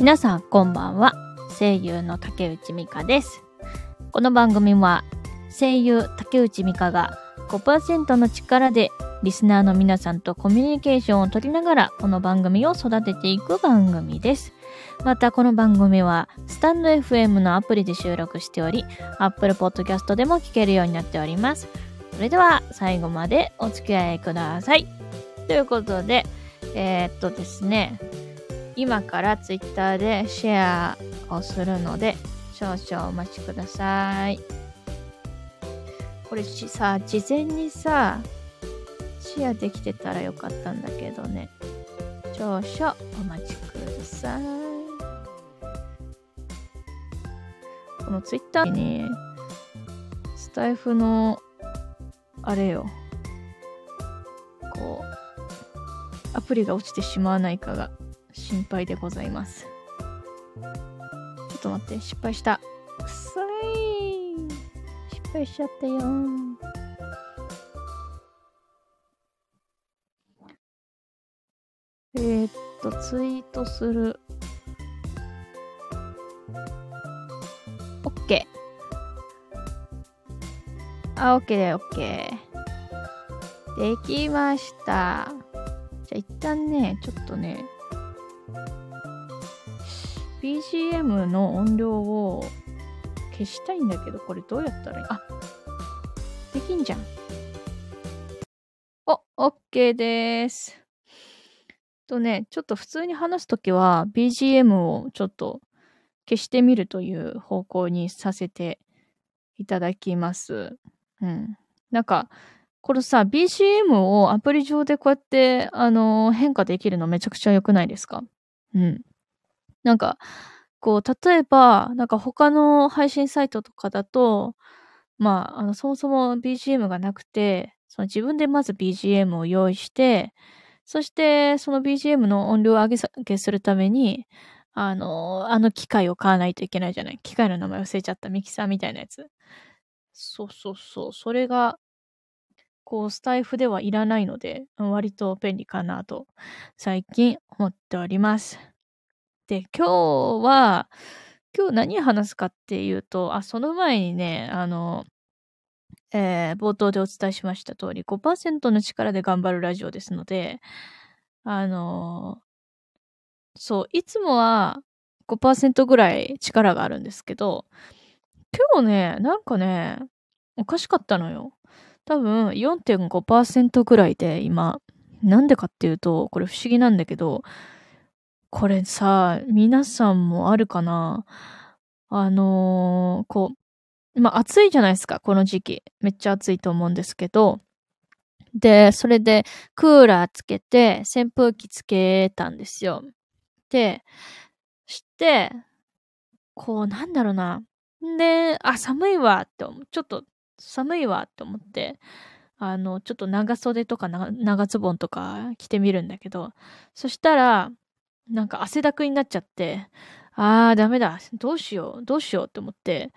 皆さんこんばんは。声優の竹内美香です。この番組は声優竹内美香が5%の力でリスナーの皆さんとコミュニケーションを取りながらこの番組を育てていく番組です。またこの番組はスタンド FM のアプリで収録しており Apple Podcast でも聞けるようになっております。それでは最後までお付き合いください。ということで、えー、っとですね、今からツイッターでシェアをするので、少々お待ちください。これさ、事前にさ、シェアできてたらよかったんだけどね。少々お待ちください。このツイッターに、スタイフの、あれよ、こう、アプリが落ちてしまわないかが心配でございます。ちょっと待って、失敗した。くさい。失敗しちゃったよ。えー、っと、ツイートする。OK。あ、OK だよ、OK。できました。じゃあ一旦ね、ちょっとね、BGM の音量を消したいんだけど、これどうやったらいい？あ、できんじゃん。お、OK です。とね、ちょっと普通に話すときは BGM をちょっと消してみるという方向にさせていただきます。うん。なんか、これさ、BGM をアプリ上でこうやって、あの変化できるのめちゃくちゃ良くないですか？うん。なんか、こう、例えば、なんか他の配信サイトとかだと、まあ、あの、そもそも BGM がなくて、その自分でまず BGM を用意して、そして、その BGM の音量を上げ下げするために、あの、あの機械を買わないといけないじゃない。機械の名前忘れちゃった。ミキサーみたいなやつ。そうそうそう。それが、こう、スタイフではいらないので、割と便利かなと、最近思っております。で、今日は、今日何話すかっていうと、あ、その前にね、あの、えー、冒頭でお伝えしました通り、5%の力で頑張るラジオですので、あのそう、いつもは5%ぐらい力があるんですけど、今日ね、なんかね、おかしかったのよ。多分4.5%ぐらいで今、なんでかっていうと、これ不思議なんだけど、これさ、皆さんもあるかな？あのー、こう、まあ、暑いじゃないですか、この時期。めっちゃ暑いと思うんですけど。で、それで、クーラーつけて、扇風機つけたんですよ。で、して、こう、なんだろうな。で、あ、寒いわって思う。ちょっと寒いわって思って、あの、ちょっと長袖とか長ズボンとか着てみるんだけど、そしたら、なんか汗だくになっちゃって、あーダメだ。どうしよう。どうしようって思って、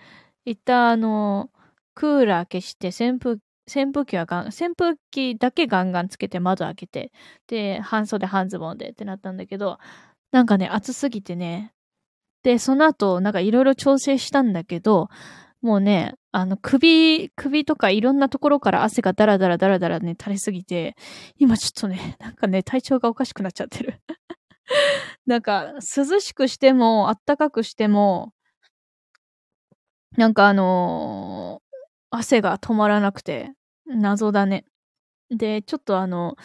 一旦あの、クーラー消して扇風、扇風機はガン、扇風機だけガンガンつけて窓開けて、で、半袖半ズボンでってなったんだけど、なんかね、暑すぎてね。で、その後、なんかいろいろ調整したんだけど、もうね、あの、首、首とかいろんなところから汗がダラダラダラダラね、垂れすぎて、今ちょっとね、なんかね、体調がおかしくなっちゃってる。なんか、涼しくしても、あったかくしても、なんかあのー、汗が止まらなくて、謎だね。で、ちょっとあの、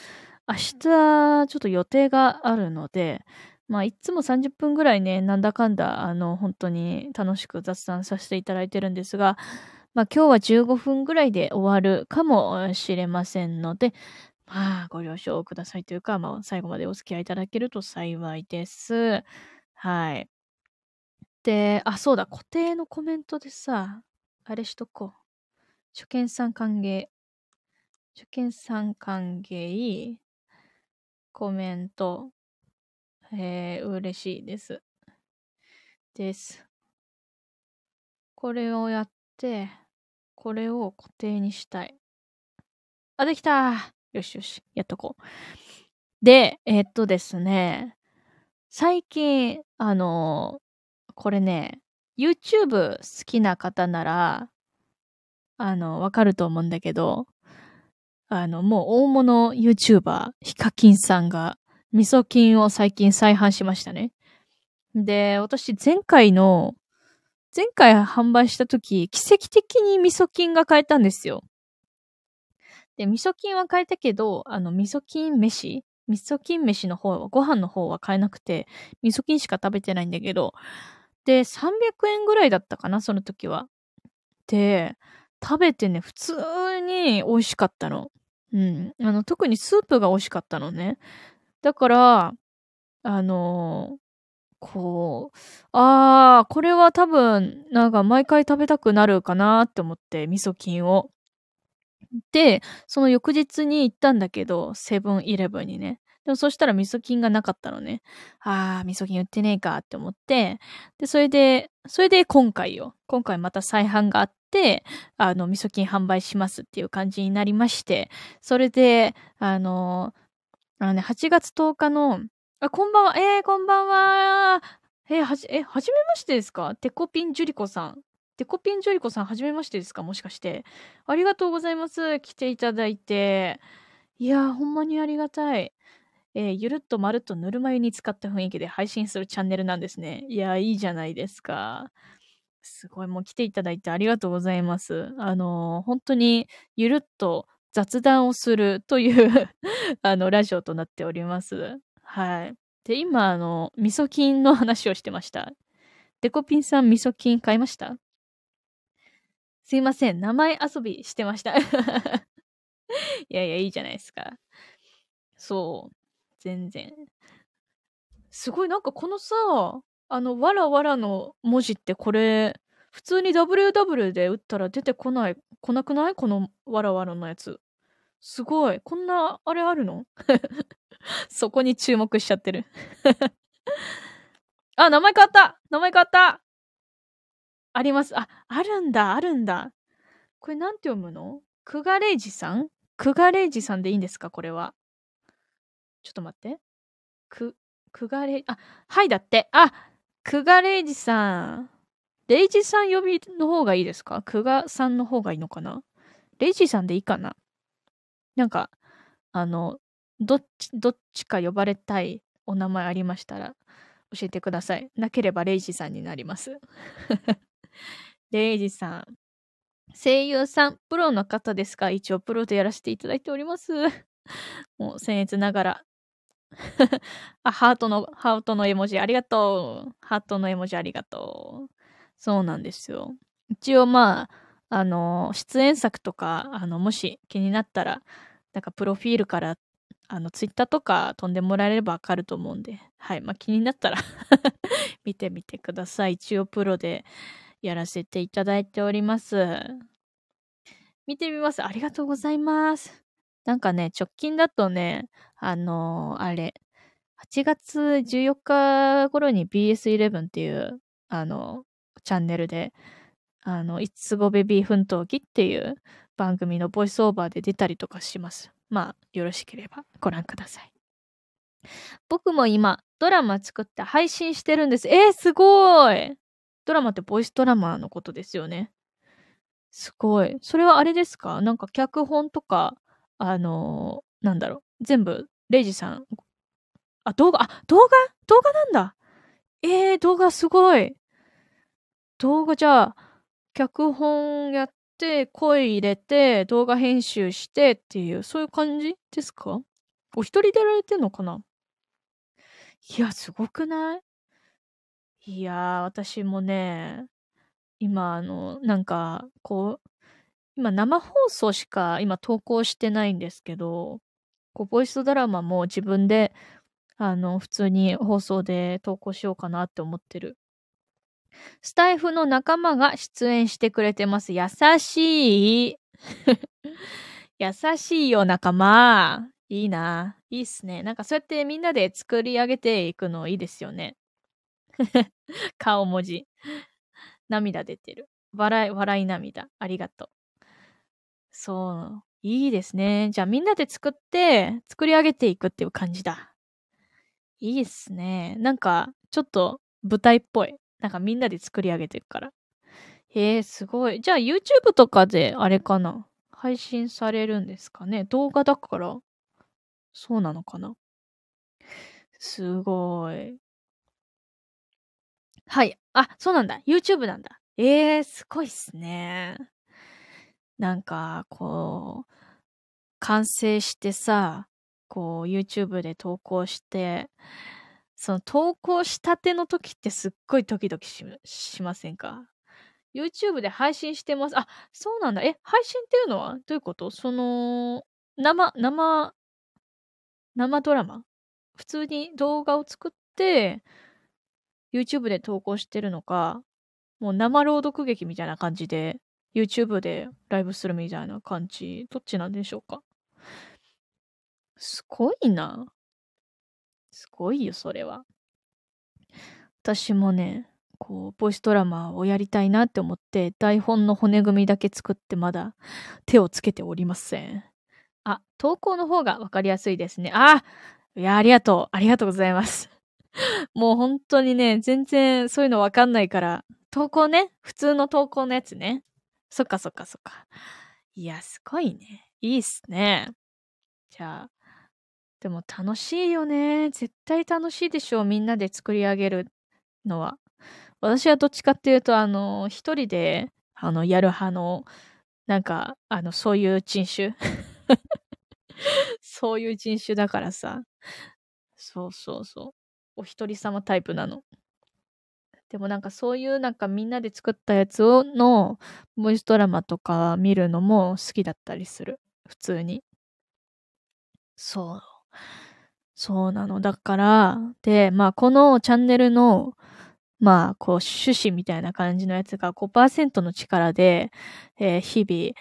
明日、ちょっと予定があるので、まあ、いつも30分ぐらいね、なんだかんだ、あの、本当に楽しく雑談させていただいてるんですが、まあ、今日は15分ぐらいで終わるかもしれませんので、まあ、ご了承くださいというか、まあ、最後までお付き合いいただけると幸いです。はい。で、あ、そうだ、固定のコメントでさ、あれしとこう。初見さん歓迎。初見さん歓迎。コメント。えー、嬉しいです。です。これをやって、これを固定にしたい。あ、できたよしよし、やっとこう。で、えー、っとですね、最近、あの、これね、YouTube 好きな方なら、あの、わかると思うんだけど、あの、もう大物 YouTuber、ヒカキンさんが、味噌菌を最近再販しましたね。で、私前回の、前回販売した時、奇跡的に味噌菌が買えたんですよ。で、味噌菌は買えたけど、あの、味噌菌飯？味噌菌飯の方は、ご飯の方は買えなくて、味噌菌しか食べてないんだけど、で、300円ぐらいだったかな、その時は。で、食べてね、普通に美味しかったの。うん。あの、特にスープが美味しかったのね。だから、あの、こう、ああ、これは多分、なんか毎回食べたくなるかなって思って、味噌菌を。で、その翌日に行ったんだけど、セブンイレブンにね。でもそしたら味噌菌がなかったのね。ああ、味噌菌売ってねえかって思って、で、それで、それで今回よ。今回また再販があって、あの、味噌菌販売しますっていう感じになりまして、それで、あの、あのね、8月10日の、あ、こんばんは、えー、こんばんは。え、はじ、え、はじめましてですか？テコピンジュリコさん。テコピンジョリコさん、はじめましてですか？もしかして。ありがとうございます。来ていただいて。いやー、ほんまにありがたい。えー、ゆるっとまるっとぬるま湯に使った雰囲気で配信するチャンネルなんですね。いやー、いいじゃないですか。すごい、もう来ていただいてありがとうございます。あのー、本当にゆるっと雑談をするという あの、ラジオとなっております。はい。で、今、あの、味噌菌の話をしてました。デコピンさん味噌菌買いました？すいません。名前遊びしてました。いやいや、いいじゃないですか。そう。全然。すごい、なんかこのさ、あの、わらわらの文字ってこれ、普通に WW で打ったら出てこない、来なくない？このわらわらのやつ。すごい。こんな、あれあるの？そこに注目しちゃってる あ、名前変わった名前変わったあります。あ、あるんだ、あるんだ。これなんて読むの？クガレイジさん？クガレイジさんでいいんですか？これは。ちょっと待って。く、クガレイ、あ、はいだって。あ、クガレイジさん。レイジさん呼びの方がいいですか？クガさんの方がいいのかな？レイジさんでいいかな？なんか、あの、どっち、どっちか呼ばれたいお名前ありましたら教えてください。なければレイジさんになります。レイジさん。声優さん、プロの方ですか？一応プロでやらせていただいております。もう僭越ながら。あ、ハートの、ハートの絵文字ありがとう。ハートの絵文字ありがとう。そうなんですよ。一応まあ、あの、出演作とか、あの、もし気になったら、なんかプロフィールからあの、ツイッターとか飛んでもらえればわかると思うんで、はい。まあ、気になったら 見てみてください。一応プロでやらせていただいております。見てみます。ありがとうございます。なんかね、直近だとね、あのー、あれ、8月14日頃に BS11 っていう、あの、チャンネルで、あの、いつごベビー奮闘記っていう番組のボイスオーバーで出たりとかします。まあ、よろしければご覧ください。僕も今、ドラマ作って配信してるんです。えー、すごいドラマってボイスドラマのことですよね。すごい。それはあれですか？なんか脚本とか、あのー、なんだろう。全部、レイジさん。あ、動画、あ、動画？動画なんだ。えー、動画すごい。動画じゃあ、脚本やって、声入れて、動画編集してっていう、そういう感じですか？お一人でやられてんのかな？いや、すごくない？いや私もね、今、あの、なんか、こう、今生放送しか今投稿してないんですけど、こう、ボイスドラマも自分で、あの、普通に放送で投稿しようかなって思ってる。スタイフの仲間が出演してくれてます。優しい。優しいよ、仲間。いいな。いいっすね。なんかそうやってみんなで作り上げていくのいいですよね。顔文字。涙出てる。笑い、笑い涙。ありがとう。そう。いいですね。じゃあみんなで作って、作り上げていくっていう感じだ。いいっすね。なんか、ちょっと舞台っぽい。なんかみんなで作り上げてるから。へえ、すごい。じゃあ YouTube とかであれかな配信されるんですかね動画だから、そうなのかなすごい。はい。あ、そうなんだ。YouTube なんだ。ええー、すごいっすね。なんか、こう、完成してさ、こう、YouTube で投稿して、その投稿したての時ってすっごいドキドキししませんか ?YouTube で配信してます。あ、そうなんだ。え、配信っていうのはどういうこと？その、生、生、生ドラマ？普通に動画を作って、YouTube で投稿してるのか、もう生朗読劇みたいな感じで、YouTube でライブするみたいな感じ、どっちなんでしょうか？すごいな。すごいよ、それは。私もね、こう、ボイスドラマをやりたいなって思って、台本の骨組みだけ作ってまだ手をつけておりません。あ、投稿の方がわかりやすいですね。あいや、ありがとう。ありがとうございます。もう本当にね、全然そういうのわかんないから、投稿ね、普通の投稿のやつね。そっかそっかそっか。いや、すごいね。いいっすね。じゃあ、でも楽しいよね。絶対楽しいでしょう。みんなで作り上げるのは。私はどっちかっていうと、あの、一人で、あの、やる派の、なんか、あの、そういう人種 そういう人種だからさ。そうそうそう。お一人様タイプなの。でもなんかそういうなんかみんなで作ったやつをのボイスドラマとか見るのも好きだったりする。普通に。そう。そうなの。だから、で、まあ、このチャンネルの、まあ、こう、趣旨みたいな感じのやつが5%の力で、えー、日々、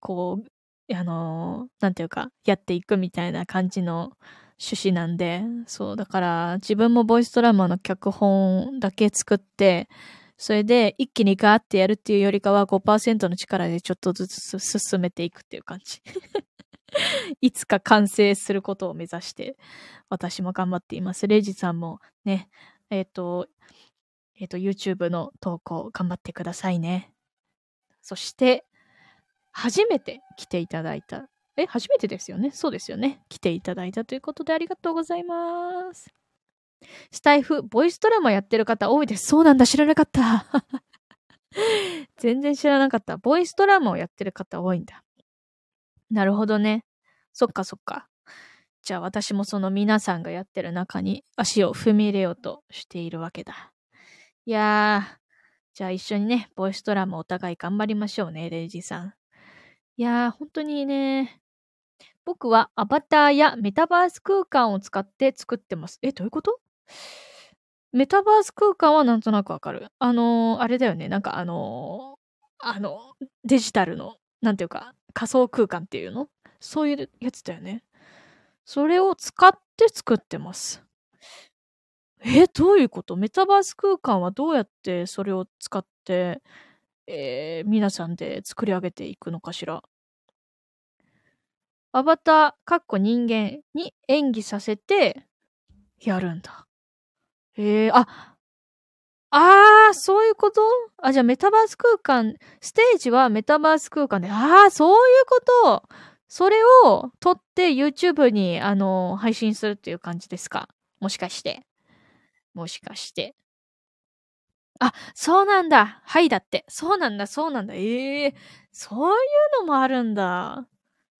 こう、あのー、なんていうか、やっていくみたいな感じの趣旨なんで、そう、だから、自分もボイスドラマの脚本だけ作って、それで一気にガーってやるっていうよりかは5%の力でちょっとずつ進めていくっていう感じ。いつか完成することを目指して、私も頑張っています。レイジさんもね、えっ、ー、と、えっ、ー、と、YouTube の投稿頑張ってくださいね。そして、初めて来ていただいた。え、初めてですよね？そうですよね。来ていただいたということでありがとうございます。スタイフ、ボイスドラマやってる方多いです。そうなんだ、知らなかった。全然知らなかった。ボイスドラマをやってる方多いんだ。なるほどね。そっかそっか。じゃあ私もその皆さんがやってる中に足を踏み入れようとしているわけだ。いやー、じゃあ一緒にね、ボイスドラマお互い頑張りましょうね、レイジさん。いやー、本当にね、僕はアバターやメタバース空間を使って作ってます。え、どういうこと？メタバース空間はなんとなくわかる。あのー、あれだよね。なんかあのー、あの、デジタルの、なんていうか、仮想空間っていうの？そういうやつだよね。それを使って作ってます。え、どういうこと？メタバース空間はどうやってそれを使って、えー、皆さんで作り上げていくのかしら？アバター、かっこ人間に演技させてやるんだ。えー、あ、ああ、そういうこと？あ、じゃあメタバース空間、ステージはメタバース空間で、ああ、そういうことそれを撮って YouTube に、あの、配信するっていう感じですか？もしかして。もしかして。あ、そうなんだ。はいだって。そうなんだ、そうなんだ。ええー、そういうのもあるんだ。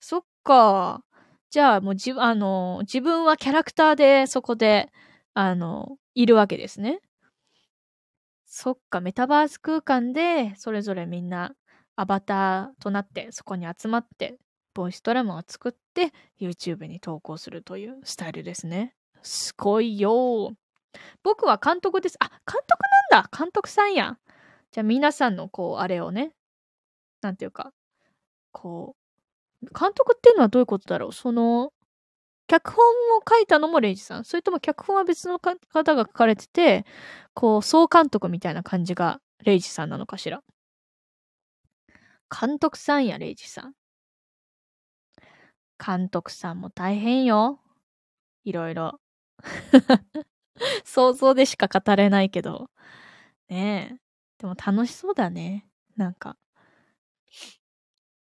そっか。じゃあもうじ、あの、自分はキャラクターでそこで、あの、いるわけですね。そっか、メタバース空間で、それぞれみんなアバターとなって、そこに集まって、ボイスドラマを作って、YouTube に投稿するというスタイルですね。すごいよ僕は監督です。あ、監督なんだ監督さんやん。じゃあ皆さんのこう、あれをね、なんていうか、こう、監督っていうのはどういうことだろう？その、脚本を書いたのもレイジさんそれとも脚本は別の方が書かれてて、こう、総監督みたいな感じがレイジさんなのかしら？監督さんや、レイジさん。監督さんも大変よ。いろいろ。想像でしか語れないけど。ねえ。でも楽しそうだね。なんか。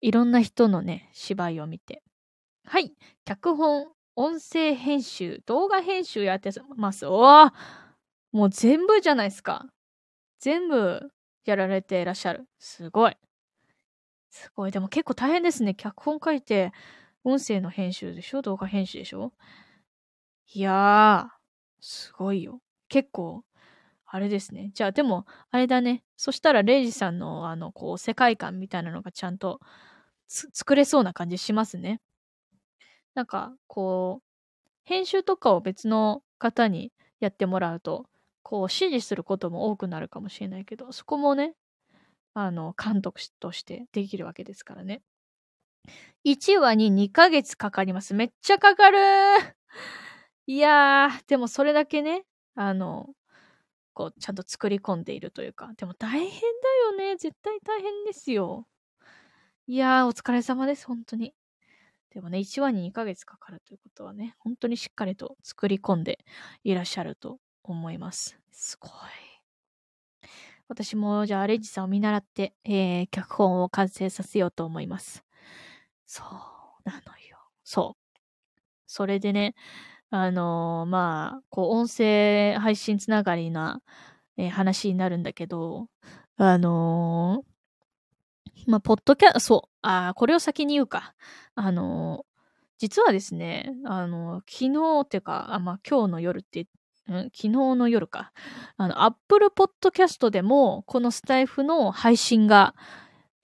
いろんな人のね、芝居を見て。はい。脚本、音声編集、動画編集やってます。おわもう全部じゃないですか。全部やられていらっしゃる。すごい。すごい。でも結構大変ですね。脚本書いて、音声の編集でしょ？動画編集でしょ？いやー、すごいよ。結構、あれですね。じゃあでも、あれだね。そしたら、レイジさんの、あの、こう、世界観みたいなのがちゃんと作れそうな感じしますね。なんか、こう、編集とかを別の方にやってもらうと、こう、指示することも多くなるかもしれないけど、そこもね、あの、監督としてできるわけですからね。1話に2ヶ月かかります。めっちゃかかるいやー、でもそれだけね、あの、こう、ちゃんと作り込んでいるというか、でも大変だよね。絶対大変ですよ。いやー、お疲れ様です。本当に。でもね、1話に2ヶ月かかるということはね、本当にしっかりと作り込んでいらっしゃると思います。すごい。私もじゃあアレンジさんを見習って、えー、脚本を完成させようと思います。そうなのよ。そう。それでね、あのー、まあ、こう、音声配信つながりな、えー、話になるんだけど、あのー、まあ、ポッドキャ、そう、あこれを先に言うか。あの実はですね、あの昨日っていうか、あまあ、今日の夜ってうん昨日の夜か。あの、Apple Podcast でも、このスタイフの配信が、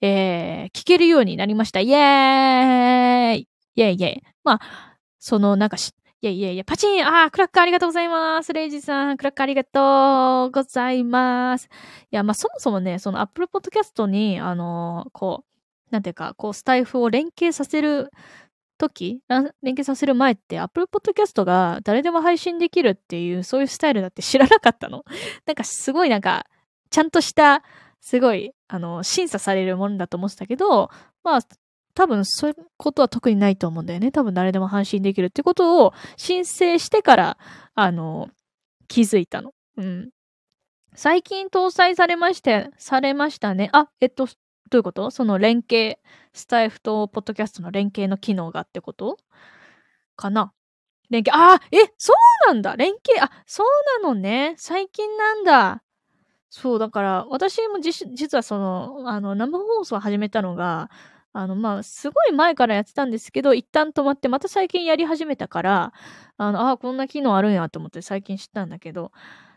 えー、聞けるようになりました。イェーイイェイイェイ。まあ、その、なんかし、いやいやいや、パチンああ、クラッカーありがとうございます。レイジさん、クラッカーありがとうございます。いや、まあ、そもそもね、その Apple Podcast に、あのー、こう、なんていうか、こう、スタイフを連携させる時、連携させる前って Apple Podcast が誰でも配信できるっていう、そういうスタイルだって知らなかったの。なんかすごいなんか、ちゃんとした、すごい、あの、審査されるものだと思ってたけど、まあ、多分そういうことは特にないと思うんだよね。多分誰でも配信できるってことを申請してから、あの、気づいたの。うん。最近搭載されまして、されましたね。あ、えっと、どういうこと？その連携、スタイフとポッドキャストの連携の機能がってこと？かな連携、あえ、そうなんだ連携、あ、そうなのね。最近なんだ。そう、だから、私も実はその、あの、生放送始めたのが、あの、まあ、すごい前からやってたんですけど、一旦止まって、また最近やり始めたから、あの、ああこんな機能あるんやと思って最近知ったんだけど、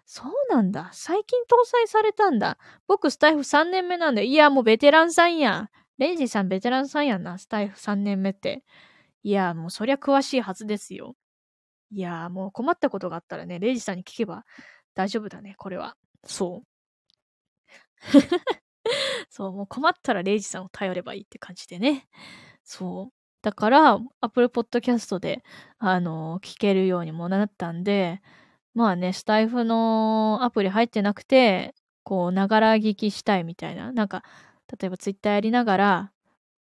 そうなんだ。最近搭載されたんだ。僕、スタイフ3年目なんで、いや、もうベテランさんやん。レイジさんベテランさんやんな、スタイフ3年目って。いや、もうそりゃ詳しいはずですよ。いや、もう困ったことがあったらね、レイジさんに聞けば大丈夫だね、これは。そう。そう、もう困ったらレイジさんを頼ればいいって感じでね。そう。だから、Apple Podcast で、あの聞けるようにもなったんで、まあね、スタイフのアプリ入ってなくて、こう、ながら聞きしたいみたいな。なんか、例えばツイッターやりながら、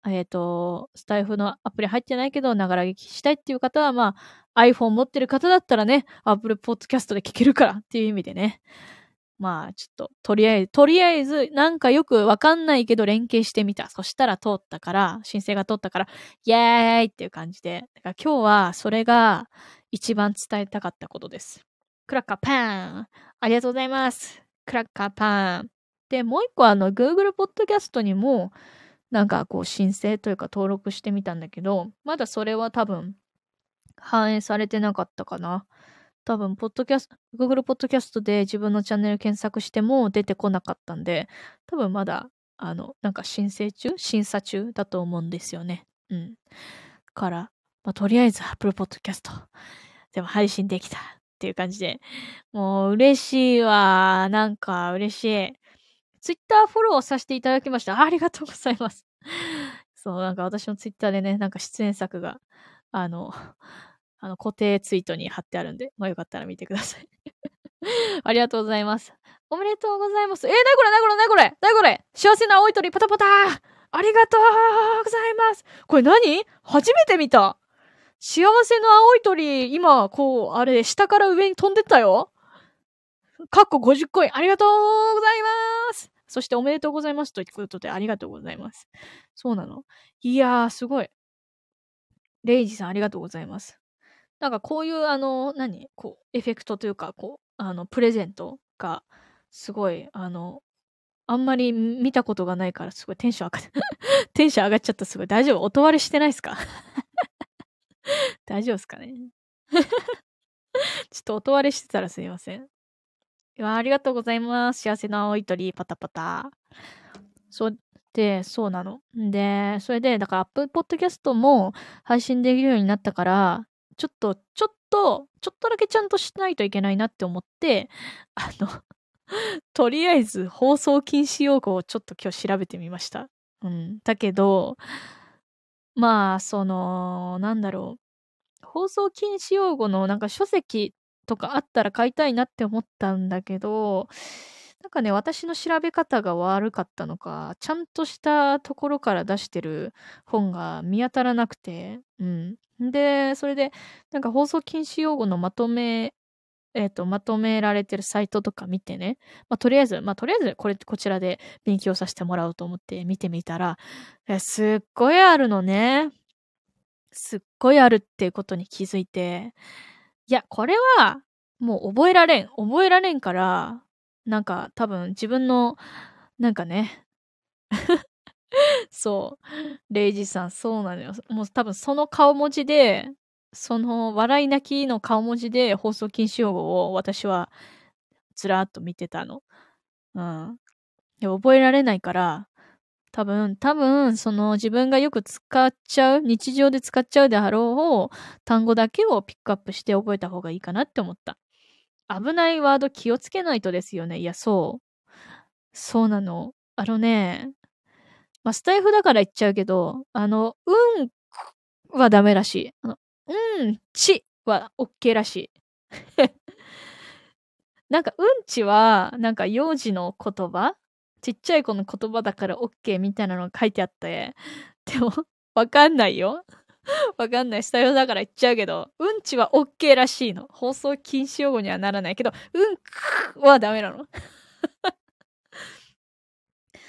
えっ、ー、と、スタイフのアプリ入ってないけど、ながら聞きしたいっていう方は、まあ、iPhone 持ってる方だったらね、Apple Podcast で聞けるからっていう意味でね。まあ、ちょっと、とりあえず、とりあえず、なんかよくわかんないけど連携してみた。そしたら通ったから、申請が通ったから、イエーイっていう感じで。だから今日は、それが一番伝えたかったことです。クラッカーパンありがとうございます。クラッカーパン。で、もう一個あの、Google Podcast にも、なんかこう申請というか登録してみたんだけど、まだそれは多分反映されてなかったかな。多分、ポッドキャスト、Google ポッドキャストで自分のチャンネル検索しても出てこなかったんで、多分まだ、あの、なんか申請中審査中だと思うんですよね。うん。から、まあ、とりあえず Apple Podcast でも配信できたっていう感じで、もう嬉しいわ。なんか嬉しい。Twitter フォローさせていただきました。ありがとうございます。そう、なんか私の Twitter でね、なんか出演作が、あの、あの固定ツイートに貼ってあるんで、まあよかったら見てください。ありがとうございます。おめでとうございます。えー、なにこれなにこれなこれなこれ幸せな青い鳥パタパタありがとうございます。これ何？初めて見た。幸せの青い鳥、今、こう、あれ、下から上に飛んでったよ。かっこ50コイン、ありがとうございますそしておめでとうございますということで、ありがとうございます。そうなの？いやー、すごい。レイジさん、ありがとうございます。なんかこういう、あの、何？こう、エフェクトというか、こう、あの、プレゼントが、すごい、あの、あんまり見たことがないから、すごいテンション上がっ、テンション上がっちゃった。すごい。大丈夫？音割れしてないっすか？大丈夫っすかね？ちょっと音割れしてたらすいません。いや、ありがとうございます。幸せな青い鳥、パタパタ。そうで、そうなの。で、それで、だから Apple Podcast も配信できるようになったから、ちょっと、ちょっと、ちょっとだけちゃんとしないといけないなって思って、あの とりあえず放送禁止用語をちょっと今日調べてみました。うん。だけど、まあ、その、なんだろう。放送禁止用語のなんか書籍とかあったら買いたいなって思ったんだけど、なんかね、私の調べ方が悪かったのか、ちゃんとしたところから出してる本が見当たらなくて、うん。で、それで、なんか放送禁止用語のまとめえっ、ー、と、まとめられてるサイトとか見てね。まあ、とりあえず、まあ、とりあえず、これ、こちらで勉強させてもらおうと思って見てみたら、すっごいあるのね。すっごいあるってことに気づいて、いや、これは、もう覚えられん。覚えられんから、なんか、多分自分の、なんかね、そう。レイジさん、そうなのよ。もう多分その顔文字で、その笑い泣きの顔文字で放送禁止用語を私はずらっと見てたの。うん。で覚えられないから、多分、多分、その自分がよく使っちゃう、日常で使っちゃうであろう単語だけをピックアップして覚えた方がいいかなって思った。危ないワード気をつけないとですよね。いや、そう。そうなの。あのね、まあ、スタイフだから言っちゃうけど、あの、うんはダメらしい。あのうん、ちは OK らしい。なんか、うんちは、なんか幼児の言葉？ちっちゃい子の言葉だから OK みたいなのが書いてあって、でも、わかんないよ。わかんない。スタイルだから言っちゃうけど、うんちは OK らしいの。放送禁止用語にはならないけど、うんくはダメなの。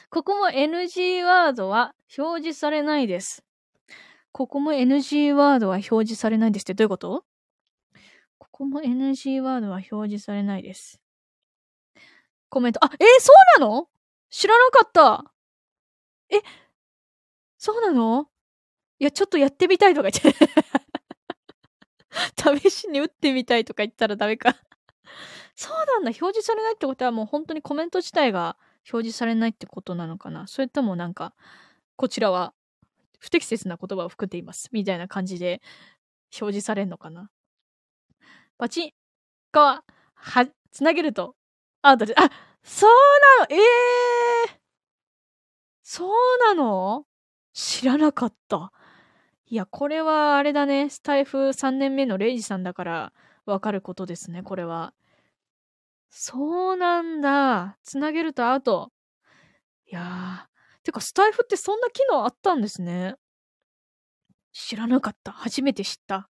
ここも NG ワードは表示されないです。ここも NG ワードは表示されないですってどういうこと？ここも NG ワードは表示されないです。コメント。あ、えー、そうなの？知らなかった。え、そうなの？いや、ちょっとやってみたいとか言って。試しに打ってみたいとか言ったらダメかそうなんだ。表示されないってことはもう本当にコメント自体が表示されないってことなのかなそれともなんか、こちらは不適切な言葉を含んでいます？みたいな感じで表示されんのかな。パチンが、は、つなげると、アウトで、あ、そうなの？ええー、そうなの？知らなかった。いや、これはあれだね。スタイフ3年目のレイジさんだからわかることですね、これは。そうなんだ。つなげるとアウト。いやーてか、スタイフってそんな機能あったんですね。知らなかった。初めて知った。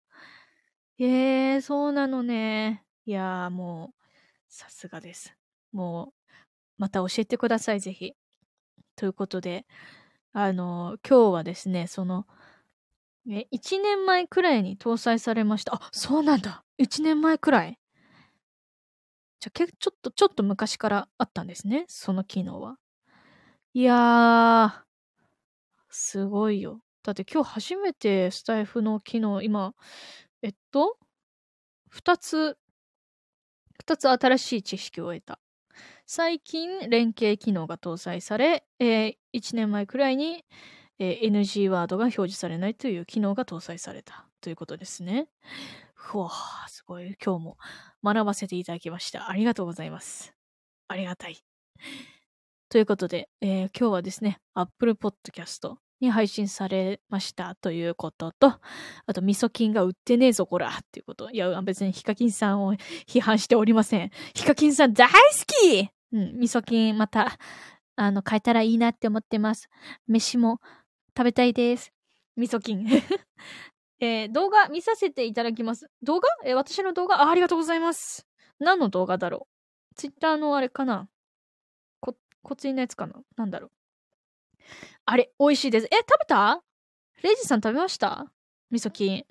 えー、そうなのね。いやー、もう、さすがです。もう、また教えてください、ぜひ。ということで、あの、今日はですね、その、え、1年前くらいに搭載されました。あ、そうなんだ。1年前くらい。じゃ、けちょっと、ちょっと昔からあったんですね。その機能は。いやー、すごいよ。だって今日初めてスタイフの機能、今、えっと、二つ、二つ新しい知識を得た。最近、連携機能が搭載され、えー、1年前くらいに、えー、NG ワードが表示されないという機能が搭載されたということですね。ふわすごい。今日も学ばせていただきました。ありがとうございます。ありがたい。ということで、えー、今日はですね、Apple Podcast に配信されましたということと、あと、味噌菌が売ってねえぞ、こらっていうこと。いや、別にヒカキンさんを批判しておりません。ヒカキンさん大好きうん、味噌菌また、あの、変えたらいいなって思ってます。飯も食べたいです。味噌菌。えー、動画見させていただきます。動画？えー、私の動画？あありがとうございます。何の動画だろう？ツイッターのあれかな？こ、こついのやつかな？なんだろう？あれ、美味しいです。え、食べた？レイジさん食べました？味噌菌。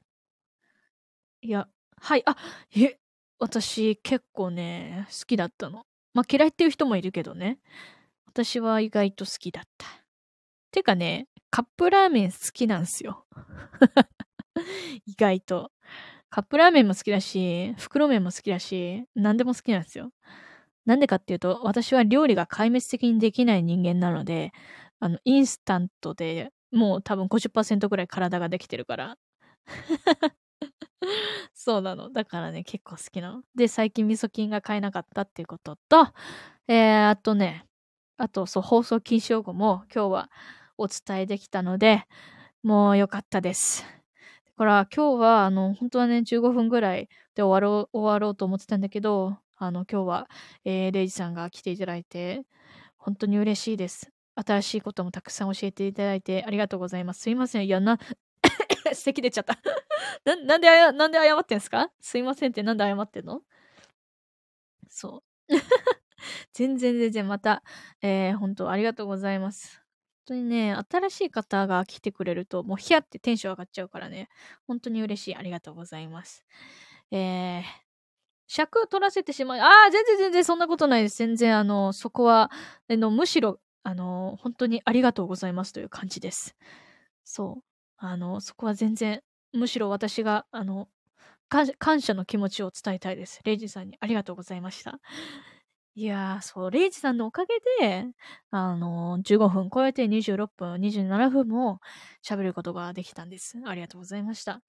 いや、はい、あ、え、私結構ね、好きだったの。まあ嫌いっていう人もいるけどね。私は意外と好きだった。てかね、カップラーメン好きなんですよ。意外と。カップラーメンも好きだし、袋麺も好きだし、何でも好きなんですよ。なんでかっていうと、私は料理が壊滅的にできない人間なので、あの、インスタントでもう多分50%ぐらい体ができてるから。そうなの。だからね、結構好きなの。で、最近味噌菌が買えなかったっていうことと、えー、あとね、あと、そう、放送禁止用語も今日はお伝えできたので、もう良かったです。だから今日は、あの、本当はね、15分ぐらいで終わろう、終わろうと思ってたんだけど、あの、今日は、えー、レイジさんが来ていただいて、本当に嬉しいです。新しいこともたくさん教えていただいてありがとうございます。すいません。いや、な、咳出ちゃった な。なんであや、なんで謝ってんすか？すいませんってなんで謝ってんの？そう。全然全然また、えー、本当ありがとうございます。当にね、新しい方が来てくれると、もうヒヤってテンション上がっちゃうからね、本当に嬉しい。ありがとうございます。えー、尺取らせてしまう。ああ、全然全然そんなことないです。全然あの、そこは、あの、むしろ、あの、本当にありがとうございますという感じです。そう。あの、そこは全然、むしろ私が、あの、感謝の気持ちを伝えたいです。レイジさんにありがとうございました。いやー、そう、レイジさんのおかげで、あのー、15分超えて26分、27分も喋ることができたんです。ありがとうございました。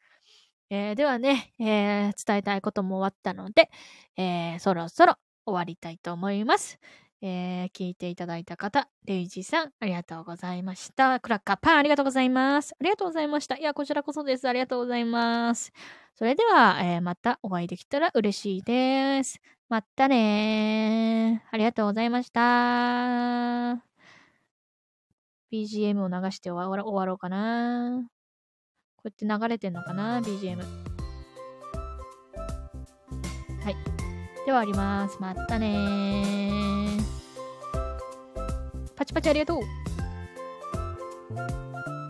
えー、ではね、えー、伝えたいことも終わったので、えー、そろそろ終わりたいと思います。えー、聞いていただいた方、レイジさん、ありがとうございました。クラッカーパン、ありがとうございます。ありがとうございました。いや、こちらこそです。ありがとうございます。それでは、えー、またお会いできたら嬉しいです。まったねー。ありがとうございました。BGM を流して終わろうかな。こうやって流れてんのかな ?BGM。はい。ではあります。またねー。パチパチありがとう